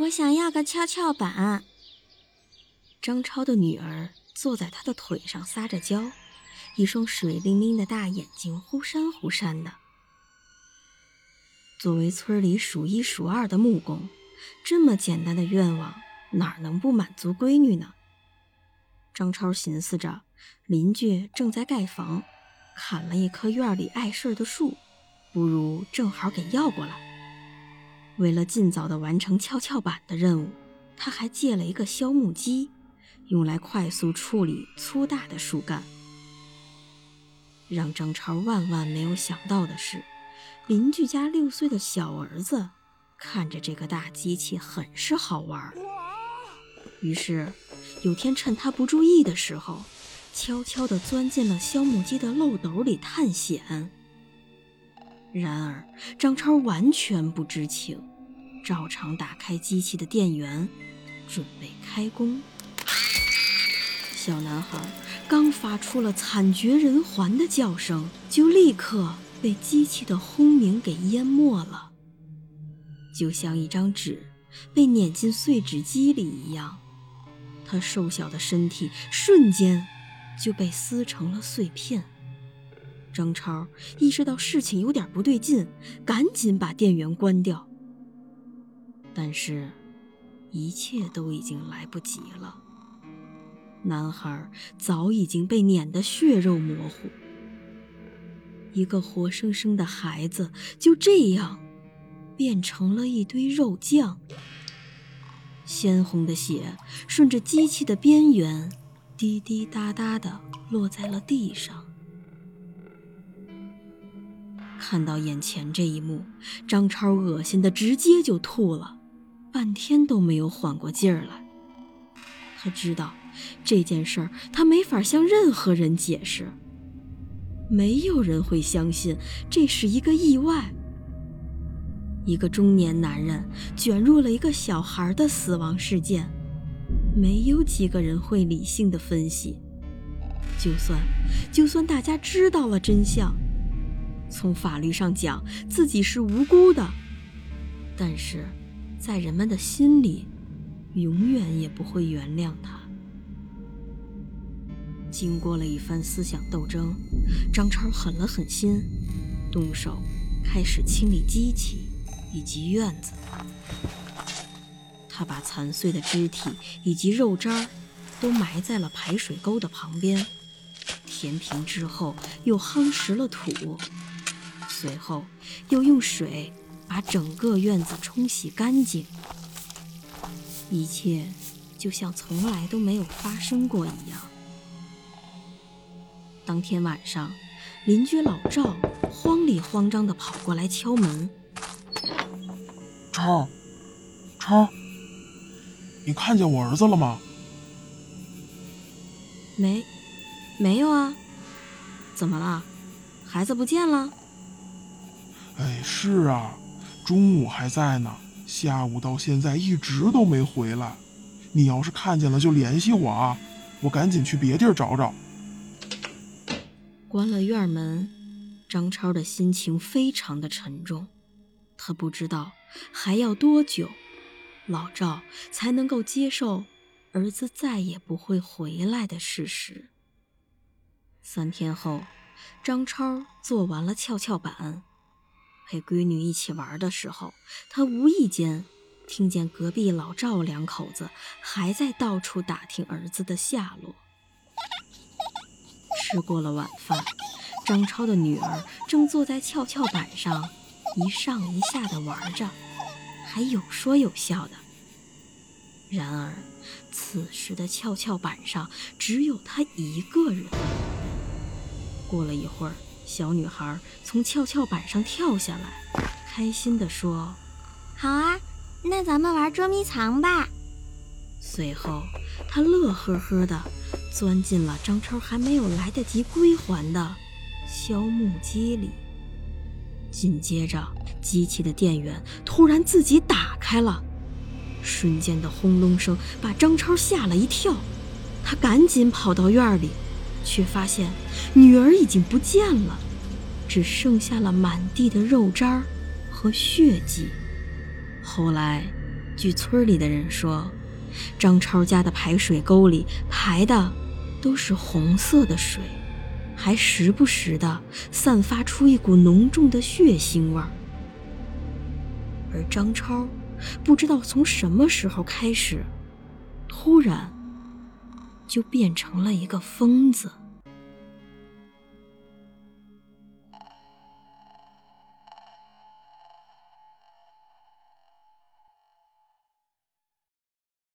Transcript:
我想要个跷跷板。张超的女儿坐在他的腿上撒着娇，一双水灵灵的大眼睛忽闪忽闪的。作为村里数一数二的木工，这么简单的愿望哪能不满足闺女呢？张超寻思着，邻居正在盖房，砍了一棵院里碍事的树，不如正好给要过来。为了尽早的完成跷跷板的任务，他还借了一个削木机，用来快速处理粗大的树干。让张超万万没有想到的是，邻居家六岁的小儿子看着这个大机器很是好玩，于是有天趁他不注意的时候，悄悄地钻进了削木机的漏斗里探险。然而，张超完全不知情，照常打开机器的电源，准备开工。小男孩刚发出了惨绝人寰的叫声，就立刻被机器的轰鸣给淹没了，就像一张纸被碾进碎纸机里一样，他瘦小的身体瞬间就被撕成了碎片。张超意识到事情有点不对劲，赶紧把电源关掉。但是，一切都已经来不及了。男孩早已经被碾得血肉模糊，一个活生生的孩子就这样变成了一堆肉酱。鲜红的血顺着机器的边缘滴滴答答地落在了地上。看到眼前这一幕，张超恶心的直接就吐了，半天都没有缓过劲儿来。他知道这件事儿他没法向任何人解释，没有人会相信这是一个意外。一个中年男人卷入了一个小孩的死亡事件，没有几个人会理性的分析。就算就算大家知道了真相。从法律上讲，自己是无辜的，但是，在人们的心里，永远也不会原谅他。经过了一番思想斗争，张超狠了狠心，动手开始清理机器以及院子。他把残碎的肢体以及肉渣都埋在了排水沟的旁边，填平之后又夯实了土。随后，又用水把整个院子冲洗干净，一切就像从来都没有发生过一样。当天晚上，邻居老赵慌里慌张地跑过来敲门：“超，超，你看见我儿子了吗？”“没，没有啊。怎么了？孩子不见了？”哎，是啊，中午还在呢，下午到现在一直都没回来。你要是看见了就联系我啊，我赶紧去别地儿找找。关了院门，张超的心情非常的沉重，他不知道还要多久，老赵才能够接受儿子再也不会回来的事实。三天后，张超做完了跷跷板。陪闺女一起玩的时候，他无意间听见隔壁老赵两口子还在到处打听儿子的下落。吃过了晚饭，张超的女儿正坐在跷跷板上一上一下的玩着，还有说有笑的。然而，此时的跷跷板上只有他一个人。过了一会儿。小女孩从跷跷板上跳下来，开心地说：“好啊，那咱们玩捉迷藏吧。”随后，她乐呵呵地钻进了张超还没有来得及归还的削木机里。紧接着，机器的电源突然自己打开了，瞬间的轰隆声把张超吓了一跳。他赶紧跑到院里，却发现女儿已经不见了，只剩下了满地的肉渣和血迹。后来，据村里的人说，张超家的排水沟里排的都是红色的水。还时不时的散发出一股浓重的血腥味儿，而张超不知道从什么时候开始，突然就变成了一个疯子。